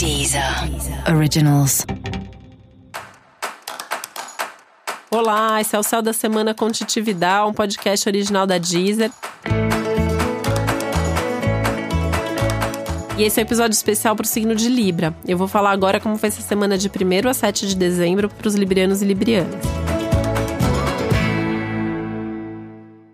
Deezer Originals. Olá, esse é o Céu da Semana com Titividade, um podcast original da Deezer. E esse é um episódio especial para o signo de Libra. Eu vou falar agora como foi essa semana de 1 a 7 de dezembro para os librianos e librianas.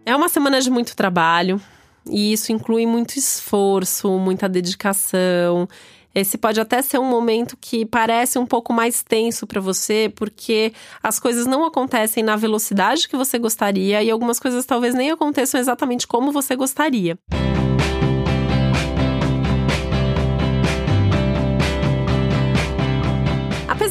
É uma semana de muito trabalho, e isso inclui muito esforço, muita dedicação. Esse pode até ser um momento que parece um pouco mais tenso para você, porque as coisas não acontecem na velocidade que você gostaria e algumas coisas talvez nem aconteçam exatamente como você gostaria.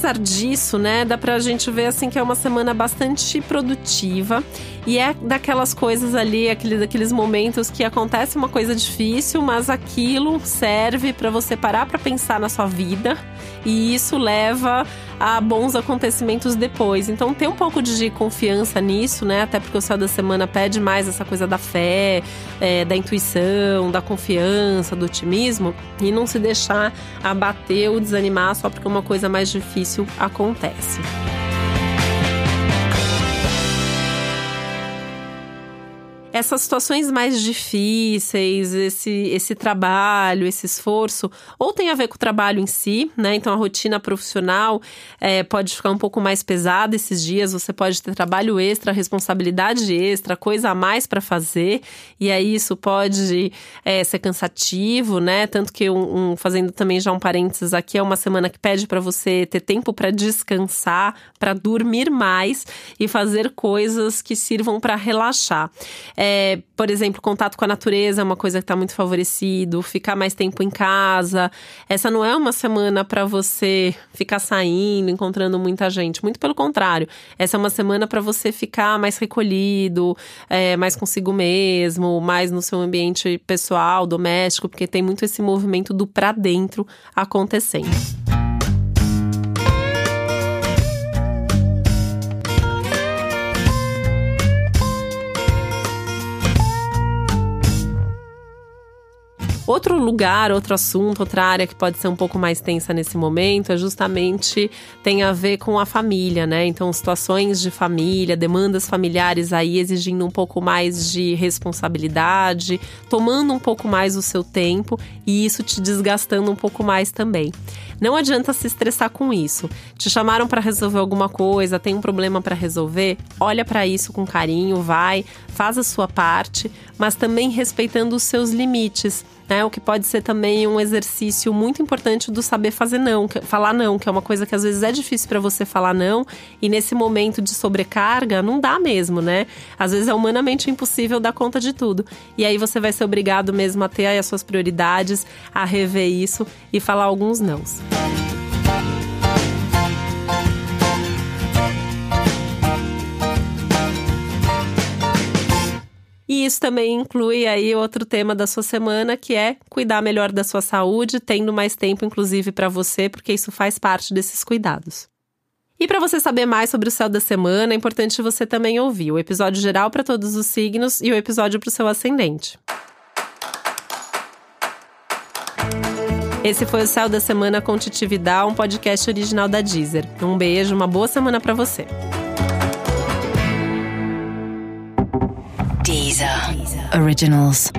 Apesar disso, né, dá pra gente ver assim que é uma semana bastante produtiva e é daquelas coisas ali, aqueles, daqueles momentos que acontece uma coisa difícil, mas aquilo serve para você parar para pensar na sua vida e isso leva a bons acontecimentos depois. Então, ter um pouco de confiança nisso, né? Até porque o céu da semana pede mais essa coisa da fé, é, da intuição, da confiança, do otimismo e não se deixar abater ou desanimar só porque uma coisa mais difícil acontece. Essas situações mais difíceis, esse, esse trabalho, esse esforço, ou tem a ver com o trabalho em si, né? Então a rotina profissional é, pode ficar um pouco mais pesada esses dias, você pode ter trabalho extra, responsabilidade extra, coisa a mais para fazer, e aí isso pode é, ser cansativo, né? Tanto que um, um, fazendo também já um parênteses aqui, é uma semana que pede para você ter tempo para descansar, para dormir mais e fazer coisas que sirvam para relaxar. É, é, por exemplo, contato com a natureza é uma coisa que está muito favorecido, ficar mais tempo em casa. Essa não é uma semana para você ficar saindo, encontrando muita gente. Muito pelo contrário. Essa é uma semana para você ficar mais recolhido, é, mais consigo mesmo, mais no seu ambiente pessoal, doméstico, porque tem muito esse movimento do para dentro acontecendo. Outro lugar, outro assunto, outra área que pode ser um pouco mais tensa nesse momento é justamente tem a ver com a família, né? Então, situações de família, demandas familiares aí exigindo um pouco mais de responsabilidade, tomando um pouco mais o seu tempo e isso te desgastando um pouco mais também. Não adianta se estressar com isso. Te chamaram para resolver alguma coisa, tem um problema para resolver? Olha para isso com carinho, vai, faz a sua parte, mas também respeitando os seus limites né? O que pode ser também um exercício muito importante do saber fazer não, que, falar não, que é uma coisa que às vezes é difícil para você falar não, e nesse momento de sobrecarga não dá mesmo, né? Às vezes é humanamente impossível dar conta de tudo. E aí você vai ser obrigado mesmo a ter aí as suas prioridades, a rever isso e falar alguns nãos. Isso também inclui aí outro tema da sua semana, que é cuidar melhor da sua saúde, tendo mais tempo, inclusive, para você, porque isso faz parte desses cuidados. E para você saber mais sobre o céu da semana, é importante você também ouvir o episódio geral para todos os signos e o episódio para o seu ascendente. Esse foi o Céu da Semana com Titividade, um podcast original da Deezer. Um beijo, uma boa semana para você. Deezer. Originals.